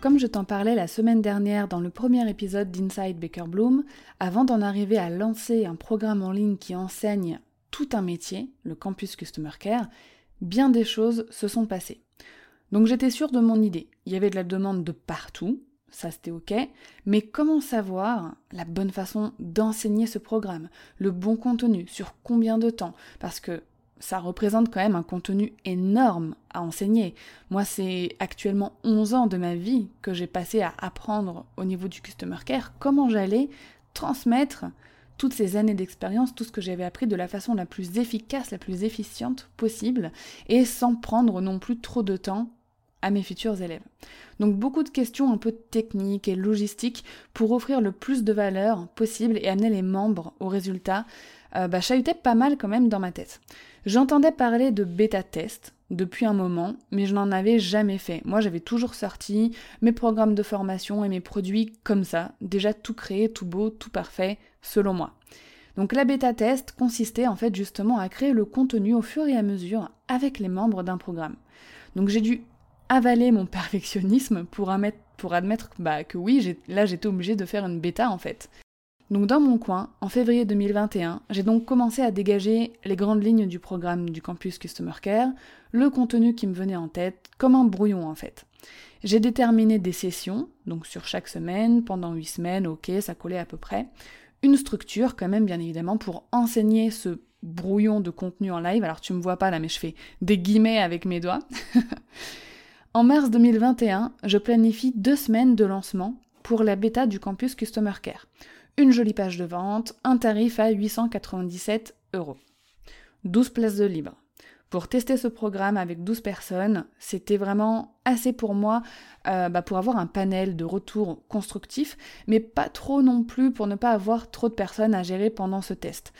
Comme je t'en parlais la semaine dernière dans le premier épisode d'Inside Baker Bloom, avant d'en arriver à lancer un programme en ligne qui enseigne tout un métier, le Campus Customer Care, bien des choses se sont passées. Donc j'étais sûre de mon idée. Il y avait de la demande de partout, ça c'était ok, mais comment savoir la bonne façon d'enseigner ce programme, le bon contenu, sur combien de temps? Parce que ça représente quand même un contenu énorme à enseigner. Moi, c'est actuellement 11 ans de ma vie que j'ai passé à apprendre au niveau du customer care comment j'allais transmettre toutes ces années d'expérience, tout ce que j'avais appris de la façon la plus efficace, la plus efficiente possible, et sans prendre non plus trop de temps à mes futurs élèves. Donc beaucoup de questions un peu techniques et logistiques pour offrir le plus de valeur possible et amener les membres au résultat, euh, bah, chahutaient pas mal quand même dans ma tête. J'entendais parler de bêta test depuis un moment, mais je n'en avais jamais fait. Moi, j'avais toujours sorti mes programmes de formation et mes produits comme ça, déjà tout créé, tout beau, tout parfait, selon moi. Donc la bêta test consistait en fait justement à créer le contenu au fur et à mesure avec les membres d'un programme. Donc j'ai dû avaler mon perfectionnisme pour, admettre, bah, que oui, là j'étais obligée de faire une bêta en fait. Donc dans mon coin, en février 2021, j'ai donc commencé à dégager les grandes lignes du programme du campus Customer Care, le contenu qui me venait en tête, comme un brouillon en fait. J'ai déterminé des sessions, donc sur chaque semaine, pendant huit semaines, ok, ça collait à peu près. Une structure quand même bien évidemment pour enseigner ce brouillon de contenu en live. Alors tu me vois pas là, mais je fais des guillemets avec mes doigts. en mars 2021, je planifie deux semaines de lancement pour la bêta du campus Customer Care une jolie page de vente, un tarif à 897 euros. 12 places de libre. Pour tester ce programme avec 12 personnes, c'était vraiment assez pour moi euh, bah, pour avoir un panel de retours constructifs, mais pas trop non plus pour ne pas avoir trop de personnes à gérer pendant ce test.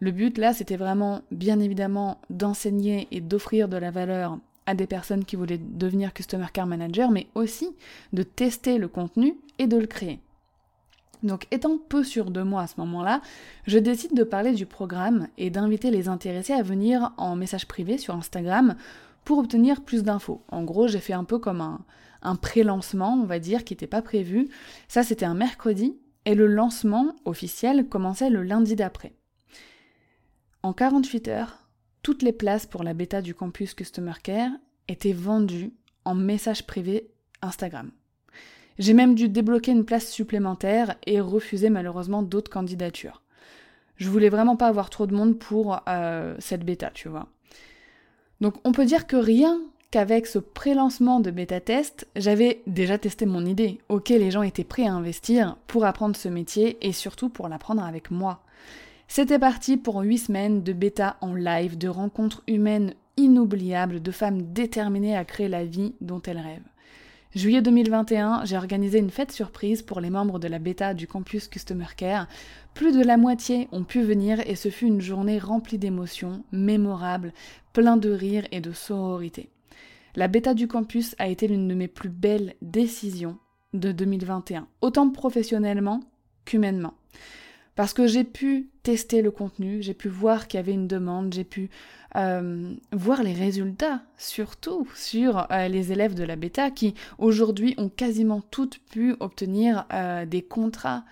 Le but là, c'était vraiment bien évidemment d'enseigner et d'offrir de la valeur à des personnes qui voulaient devenir Customer Care Manager, mais aussi de tester le contenu et de le créer. Donc étant peu sûr de moi à ce moment-là, je décide de parler du programme et d'inviter les intéressés à venir en message privé sur Instagram pour obtenir plus d'infos. En gros, j'ai fait un peu comme un, un pré-lancement, on va dire, qui n'était pas prévu. Ça, c'était un mercredi, et le lancement officiel commençait le lundi d'après. En 48 heures, toutes les places pour la bêta du campus Customer Care étaient vendues en message privé Instagram. J'ai même dû débloquer une place supplémentaire et refuser malheureusement d'autres candidatures. Je voulais vraiment pas avoir trop de monde pour euh, cette bêta, tu vois. Donc on peut dire que rien qu'avec ce pré-lancement de bêta test, j'avais déjà testé mon idée. Ok, les gens étaient prêts à investir pour apprendre ce métier et surtout pour l'apprendre avec moi. C'était parti pour 8 semaines de bêta en live, de rencontres humaines inoubliables, de femmes déterminées à créer la vie dont elles rêvent. Juillet 2021, j'ai organisé une fête surprise pour les membres de la bêta du campus Customer Care. Plus de la moitié ont pu venir et ce fut une journée remplie d'émotions, mémorable, plein de rires et de sororité. La bêta du campus a été l'une de mes plus belles décisions de 2021, autant professionnellement qu'humainement parce que j'ai pu tester le contenu, j'ai pu voir qu'il y avait une demande, j'ai pu euh, voir les résultats, surtout sur euh, les élèves de la bêta qui aujourd'hui ont quasiment toutes pu obtenir euh, des contrats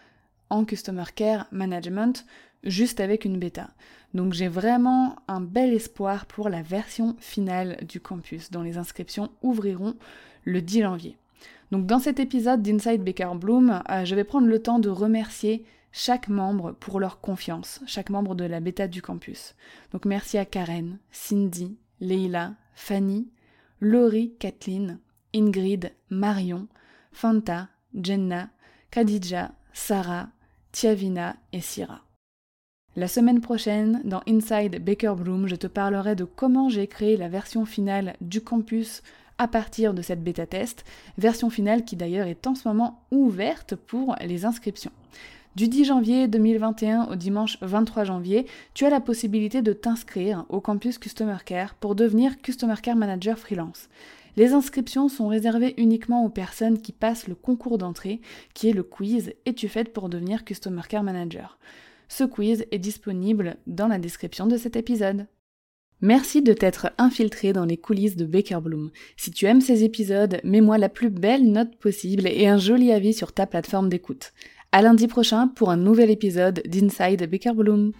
en Customer Care Management juste avec une bêta. Donc j'ai vraiment un bel espoir pour la version finale du campus dont les inscriptions ouvriront le 10 janvier. Donc dans cet épisode d'Inside Baker Bloom, je vais prendre le temps de remercier chaque membre pour leur confiance, chaque membre de la bêta du campus. Donc merci à Karen, Cindy, Leila, Fanny, Laurie, Kathleen, Ingrid, Marion, Fanta, Jenna, Khadija, Sarah, Tiavina et Syrah. La semaine prochaine, dans Inside Baker Bloom, je te parlerai de comment j'ai créé la version finale du campus à partir de cette bêta test, version finale qui d'ailleurs est en ce moment ouverte pour les inscriptions. Du 10 janvier 2021 au dimanche 23 janvier, tu as la possibilité de t'inscrire au campus Customer Care pour devenir Customer Care Manager freelance. Les inscriptions sont réservées uniquement aux personnes qui passent le concours d'entrée, qui est le quiz Es-tu faite pour devenir Customer Care Manager Ce quiz est disponible dans la description de cet épisode. Merci de t'être infiltré dans les coulisses de Baker Bloom. Si tu aimes ces épisodes, mets-moi la plus belle note possible et un joli avis sur ta plateforme d'écoute. À lundi prochain pour un nouvel épisode d'Inside Baker Bloom.